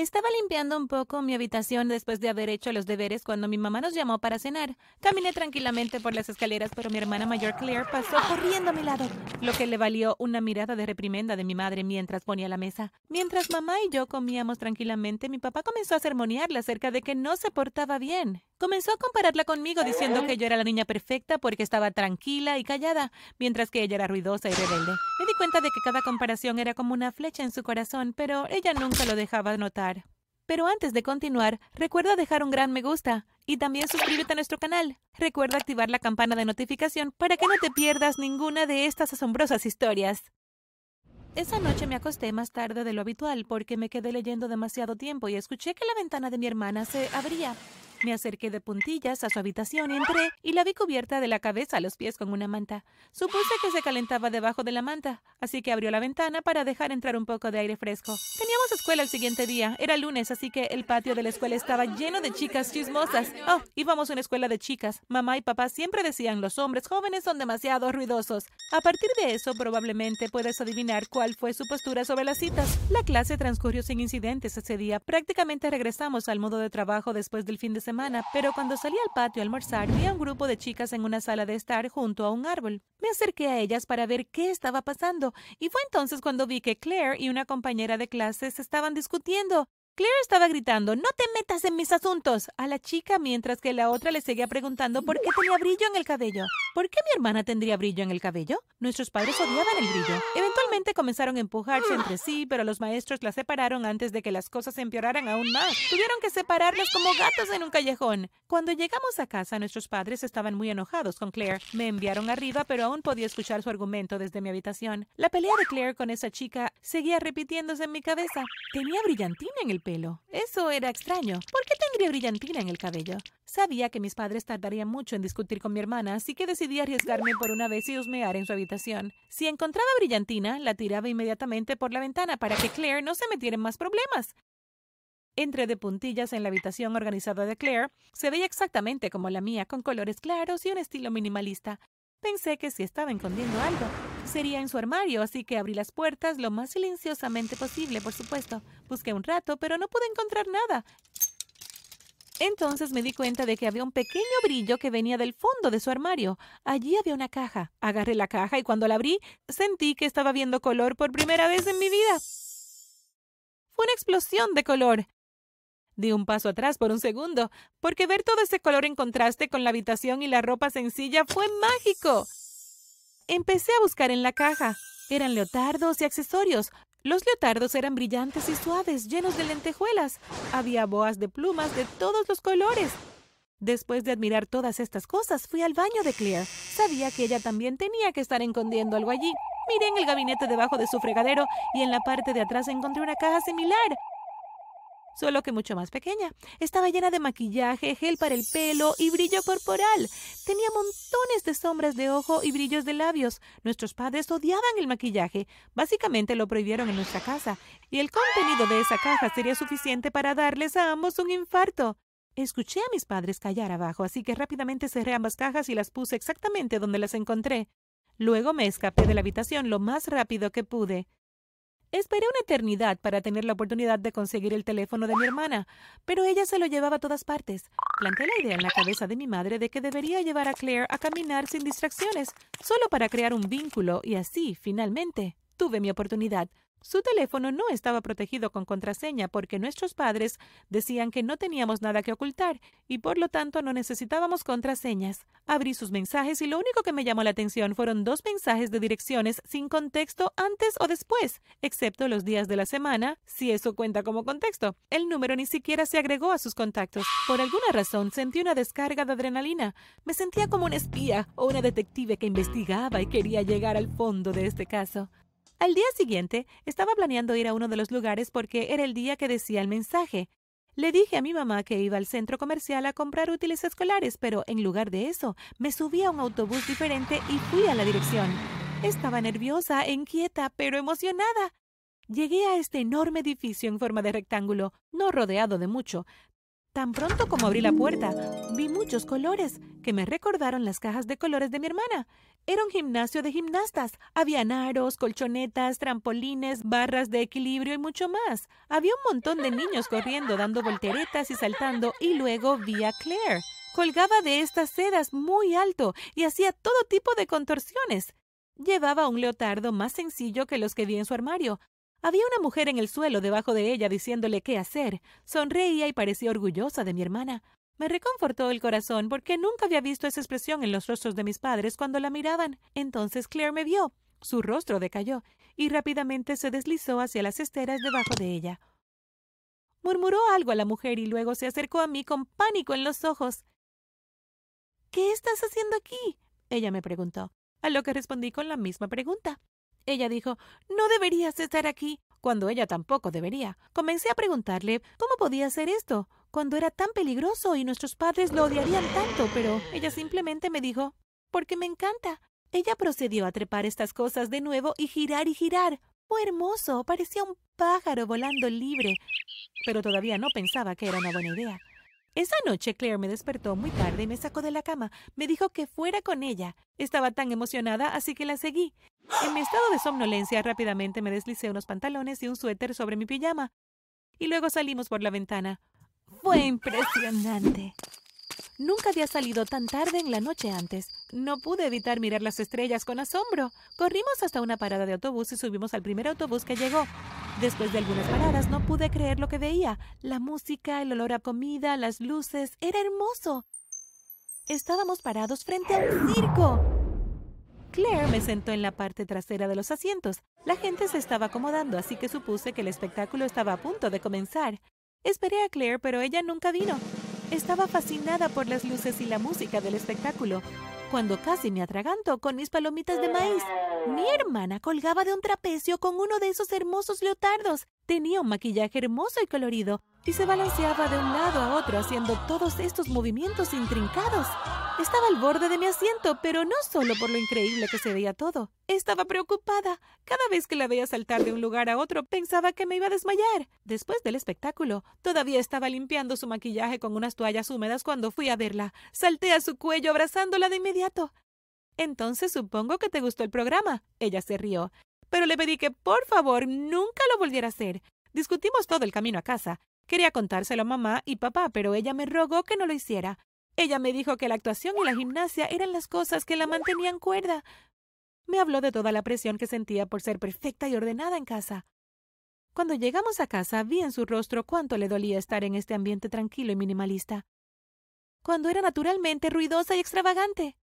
Estaba limpiando un poco mi habitación después de haber hecho los deberes cuando mi mamá nos llamó para cenar. Caminé tranquilamente por las escaleras, pero mi hermana mayor Claire pasó corriendo a mi lado, lo que le valió una mirada de reprimenda de mi madre mientras ponía la mesa. Mientras mamá y yo comíamos tranquilamente, mi papá comenzó a sermonearla acerca de que no se portaba bien. Comenzó a compararla conmigo diciendo que yo era la niña perfecta porque estaba tranquila y callada, mientras que ella era ruidosa y rebelde. Me di cuenta de que cada comparación era como una flecha en su corazón, pero ella nunca lo dejaba notar. Pero antes de continuar, recuerda dejar un gran me gusta y también suscríbete a nuestro canal. Recuerda activar la campana de notificación para que no te pierdas ninguna de estas asombrosas historias. Esa noche me acosté más tarde de lo habitual porque me quedé leyendo demasiado tiempo y escuché que la ventana de mi hermana se abría. Me acerqué de puntillas a su habitación, entré y la vi cubierta de la cabeza a los pies con una manta. Supuse que se calentaba debajo de la manta, así que abrió la ventana para dejar entrar un poco de aire fresco. Teníamos escuela el siguiente día. Era lunes, así que el patio de la escuela estaba lleno de chicas chismosas. Oh, íbamos a una escuela de chicas. Mamá y papá siempre decían los hombres jóvenes son demasiado ruidosos. A partir de eso, probablemente puedes adivinar cuál fue su postura sobre las citas. La clase transcurrió sin incidentes ese día. Prácticamente regresamos al modo de trabajo después del fin de semana pero cuando salí al patio a almorzar vi a un grupo de chicas en una sala de estar junto a un árbol. Me acerqué a ellas para ver qué estaba pasando, y fue entonces cuando vi que Claire y una compañera de clases estaban discutiendo. Claire estaba gritando, no te metas en mis asuntos, a la chica mientras que la otra le seguía preguntando por qué tenía brillo en el cabello. ¿Por qué mi hermana tendría brillo en el cabello? Nuestros padres odiaban el brillo. Eventualmente comenzaron a empujarse entre sí, pero los maestros la separaron antes de que las cosas empeoraran aún más. Tuvieron que separarlos como gatos en un callejón. Cuando llegamos a casa, nuestros padres estaban muy enojados con Claire. Me enviaron arriba, pero aún podía escuchar su argumento desde mi habitación. La pelea de Claire con esa chica seguía repitiéndose en mi cabeza. Tenía brillantina en el pelo. Eso era extraño. ¿Por qué tendría brillantina en el cabello? Sabía que mis padres tardarían mucho en discutir con mi hermana, así que decidí arriesgarme por una vez y husmear en su habitación. Si encontraba brillantina, la tiraba inmediatamente por la ventana para que Claire no se metiera en más problemas. Entré de puntillas en la habitación organizada de Claire. Se veía exactamente como la mía, con colores claros y un estilo minimalista. Pensé que si estaba escondiendo algo, sería en su armario, así que abrí las puertas lo más silenciosamente posible, por supuesto. Busqué un rato, pero no pude encontrar nada. Entonces me di cuenta de que había un pequeño brillo que venía del fondo de su armario. Allí había una caja. Agarré la caja y cuando la abrí sentí que estaba viendo color por primera vez en mi vida. Fue una explosión de color. Di un paso atrás por un segundo, porque ver todo ese color en contraste con la habitación y la ropa sencilla fue mágico. Empecé a buscar en la caja. Eran leotardos y accesorios, los leotardos eran brillantes y suaves, llenos de lentejuelas. Había boas de plumas de todos los colores. Después de admirar todas estas cosas, fui al baño de Claire. Sabía que ella también tenía que estar escondiendo algo allí. Miré en el gabinete debajo de su fregadero y en la parte de atrás encontré una caja similar solo que mucho más pequeña. Estaba llena de maquillaje, gel para el pelo y brillo corporal. Tenía montones de sombras de ojo y brillos de labios. Nuestros padres odiaban el maquillaje. Básicamente lo prohibieron en nuestra casa, y el contenido de esa caja sería suficiente para darles a ambos un infarto. Escuché a mis padres callar abajo, así que rápidamente cerré ambas cajas y las puse exactamente donde las encontré. Luego me escapé de la habitación lo más rápido que pude. Esperé una eternidad para tener la oportunidad de conseguir el teléfono de mi hermana, pero ella se lo llevaba a todas partes. Planté la idea en la cabeza de mi madre de que debería llevar a Claire a caminar sin distracciones, solo para crear un vínculo, y así, finalmente, tuve mi oportunidad. Su teléfono no estaba protegido con contraseña porque nuestros padres decían que no teníamos nada que ocultar y por lo tanto no necesitábamos contraseñas. Abrí sus mensajes y lo único que me llamó la atención fueron dos mensajes de direcciones sin contexto antes o después, excepto los días de la semana, si eso cuenta como contexto. El número ni siquiera se agregó a sus contactos. Por alguna razón sentí una descarga de adrenalina. Me sentía como una espía o una detective que investigaba y quería llegar al fondo de este caso. Al día siguiente, estaba planeando ir a uno de los lugares porque era el día que decía el mensaje. Le dije a mi mamá que iba al centro comercial a comprar útiles escolares, pero en lugar de eso, me subí a un autobús diferente y fui a la dirección. Estaba nerviosa, inquieta, pero emocionada. Llegué a este enorme edificio en forma de rectángulo, no rodeado de mucho. Tan pronto como abrí la puerta, vi muchos colores que me recordaron las cajas de colores de mi hermana. Era un gimnasio de gimnastas. Había aros, colchonetas, trampolines, barras de equilibrio y mucho más. Había un montón de niños corriendo, dando volteretas y saltando, y luego vi a Claire. Colgaba de estas sedas muy alto y hacía todo tipo de contorsiones. Llevaba un leotardo más sencillo que los que vi en su armario. Había una mujer en el suelo debajo de ella diciéndole qué hacer. Sonreía y parecía orgullosa de mi hermana. Me reconfortó el corazón porque nunca había visto esa expresión en los rostros de mis padres cuando la miraban. Entonces Claire me vio. Su rostro decayó y rápidamente se deslizó hacia las esteras debajo de ella. Murmuró algo a la mujer y luego se acercó a mí con pánico en los ojos. ¿Qué estás haciendo aquí? ella me preguntó, a lo que respondí con la misma pregunta. Ella dijo, No deberías estar aquí, cuando ella tampoco debería. Comencé a preguntarle cómo podía hacer esto, cuando era tan peligroso y nuestros padres lo odiarían tanto, pero ella simplemente me dijo, porque me encanta. Ella procedió a trepar estas cosas de nuevo y girar y girar. Fue hermoso, parecía un pájaro volando libre, pero todavía no pensaba que era una buena idea. Esa noche Claire me despertó muy tarde y me sacó de la cama. Me dijo que fuera con ella. Estaba tan emocionada, así que la seguí. En mi estado de somnolencia rápidamente me deslicé unos pantalones y un suéter sobre mi pijama. Y luego salimos por la ventana. Fue impresionante. Nunca había salido tan tarde en la noche antes. No pude evitar mirar las estrellas con asombro. Corrimos hasta una parada de autobús y subimos al primer autobús que llegó. Después de algunas paradas no pude creer lo que veía. La música, el olor a comida, las luces. Era hermoso. Estábamos parados frente a un circo. Claire me sentó en la parte trasera de los asientos. La gente se estaba acomodando, así que supuse que el espectáculo estaba a punto de comenzar. Esperé a Claire, pero ella nunca vino. Estaba fascinada por las luces y la música del espectáculo, cuando casi me atraganto con mis palomitas de maíz. Mi hermana colgaba de un trapecio con uno de esos hermosos leotardos. Tenía un maquillaje hermoso y colorido, y se balanceaba de un lado a otro haciendo todos estos movimientos intrincados. Estaba al borde de mi asiento, pero no solo por lo increíble que se veía todo. Estaba preocupada. Cada vez que la veía saltar de un lugar a otro, pensaba que me iba a desmayar. Después del espectáculo, todavía estaba limpiando su maquillaje con unas toallas húmedas cuando fui a verla. Salté a su cuello abrazándola de inmediato. Entonces supongo que te gustó el programa. Ella se rió. Pero le pedí que por favor nunca lo volviera a hacer. Discutimos todo el camino a casa. Quería contárselo a mamá y papá, pero ella me rogó que no lo hiciera. Ella me dijo que la actuación y la gimnasia eran las cosas que la mantenían cuerda. Me habló de toda la presión que sentía por ser perfecta y ordenada en casa. Cuando llegamos a casa vi en su rostro cuánto le dolía estar en este ambiente tranquilo y minimalista. Cuando era naturalmente ruidosa y extravagante.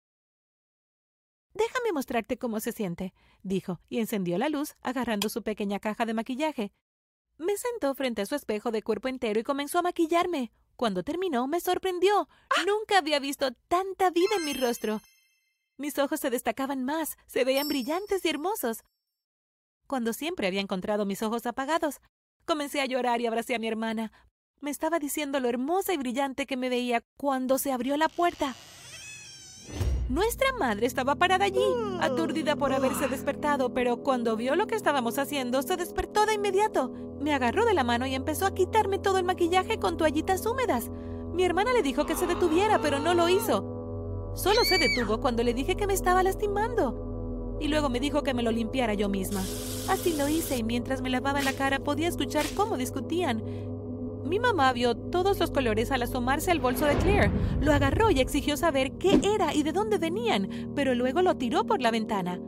Déjame mostrarte cómo se siente, dijo, y encendió la luz, agarrando su pequeña caja de maquillaje. Me sentó frente a su espejo de cuerpo entero y comenzó a maquillarme. Cuando terminó, me sorprendió. Nunca había visto tanta vida en mi rostro. Mis ojos se destacaban más, se veían brillantes y hermosos. Cuando siempre había encontrado mis ojos apagados, comencé a llorar y abracé a mi hermana. Me estaba diciendo lo hermosa y brillante que me veía cuando se abrió la puerta. Nuestra madre estaba parada allí, aturdida por haberse despertado, pero cuando vio lo que estábamos haciendo, se despertó de inmediato. Me agarró de la mano y empezó a quitarme todo el maquillaje con toallitas húmedas. Mi hermana le dijo que se detuviera, pero no lo hizo. Solo se detuvo cuando le dije que me estaba lastimando. Y luego me dijo que me lo limpiara yo misma. Así lo hice y mientras me lavaba la cara podía escuchar cómo discutían. Mi mamá vio todos los colores al asomarse al bolso de Claire. Lo agarró y exigió saber qué era y de dónde venían, pero luego lo tiró por la ventana.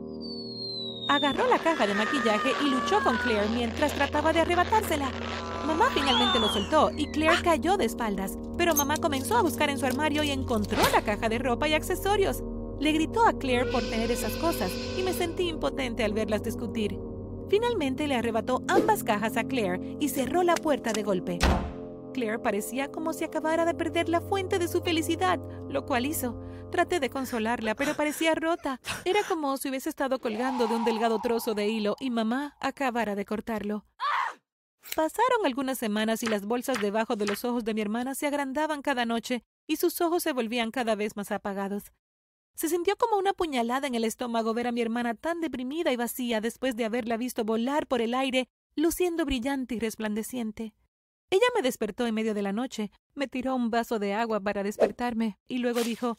Agarró la caja de maquillaje y luchó con Claire mientras trataba de arrebatársela. Mamá finalmente lo soltó y Claire cayó de espaldas, pero mamá comenzó a buscar en su armario y encontró la caja de ropa y accesorios. Le gritó a Claire por tener esas cosas y me sentí impotente al verlas discutir. Finalmente le arrebató ambas cajas a Claire y cerró la puerta de golpe. Claire parecía como si acabara de perder la fuente de su felicidad, lo cual hizo. Traté de consolarla, pero parecía rota. Era como si hubiese estado colgando de un delgado trozo de hilo y mamá acabara de cortarlo. Pasaron algunas semanas y las bolsas debajo de los ojos de mi hermana se agrandaban cada noche y sus ojos se volvían cada vez más apagados. Se sintió como una puñalada en el estómago ver a mi hermana tan deprimida y vacía después de haberla visto volar por el aire, luciendo brillante y resplandeciente. Ella me despertó en medio de la noche, me tiró un vaso de agua para despertarme y luego dijo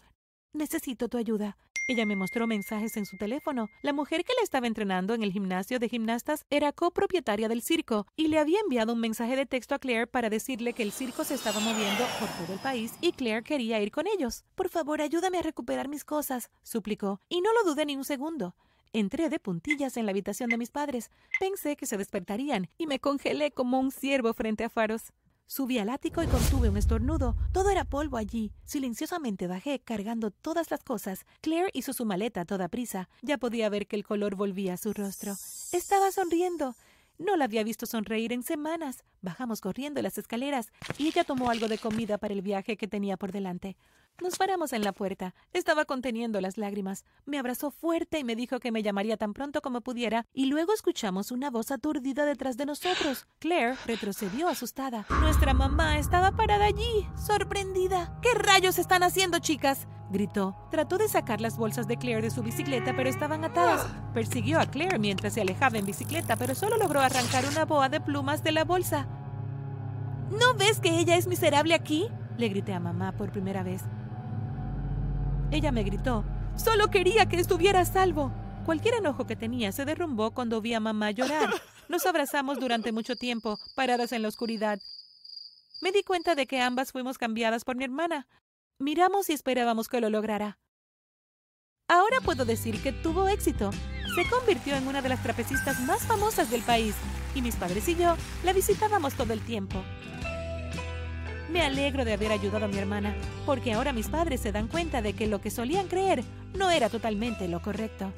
Necesito tu ayuda. Ella me mostró mensajes en su teléfono. La mujer que le estaba entrenando en el gimnasio de gimnastas era copropietaria del circo y le había enviado un mensaje de texto a Claire para decirle que el circo se estaba moviendo por todo el país y Claire quería ir con ellos. Por favor, ayúdame a recuperar mis cosas, suplicó, y no lo dudé ni un segundo. Entré de puntillas en la habitación de mis padres. Pensé que se despertarían y me congelé como un ciervo frente a faros. Subí al ático y contuve un estornudo. Todo era polvo allí. Silenciosamente bajé, cargando todas las cosas. Claire hizo su maleta a toda prisa. Ya podía ver que el color volvía a su rostro. Estaba sonriendo. No la había visto sonreír en semanas. Bajamos corriendo las escaleras y ella tomó algo de comida para el viaje que tenía por delante. Nos paramos en la puerta. Estaba conteniendo las lágrimas. Me abrazó fuerte y me dijo que me llamaría tan pronto como pudiera, y luego escuchamos una voz aturdida detrás de nosotros. Claire retrocedió asustada. Nuestra mamá estaba parada allí, sorprendida. ¿Qué rayos están haciendo, chicas? gritó. Trató de sacar las bolsas de Claire de su bicicleta, pero estaban atadas. Persiguió a Claire mientras se alejaba en bicicleta, pero solo logró arrancar una boa de plumas de la bolsa. ¿No ves que ella es miserable aquí? Le grité a mamá por primera vez. Ella me gritó, solo quería que estuviera a salvo. Cualquier enojo que tenía se derrumbó cuando vi a mamá llorar. Nos abrazamos durante mucho tiempo, paradas en la oscuridad. Me di cuenta de que ambas fuimos cambiadas por mi hermana. Miramos y esperábamos que lo lograra. Ahora puedo decir que tuvo éxito. Se convirtió en una de las trapecistas más famosas del país y mis padres y yo la visitábamos todo el tiempo. Me alegro de haber ayudado a mi hermana, porque ahora mis padres se dan cuenta de que lo que solían creer no era totalmente lo correcto.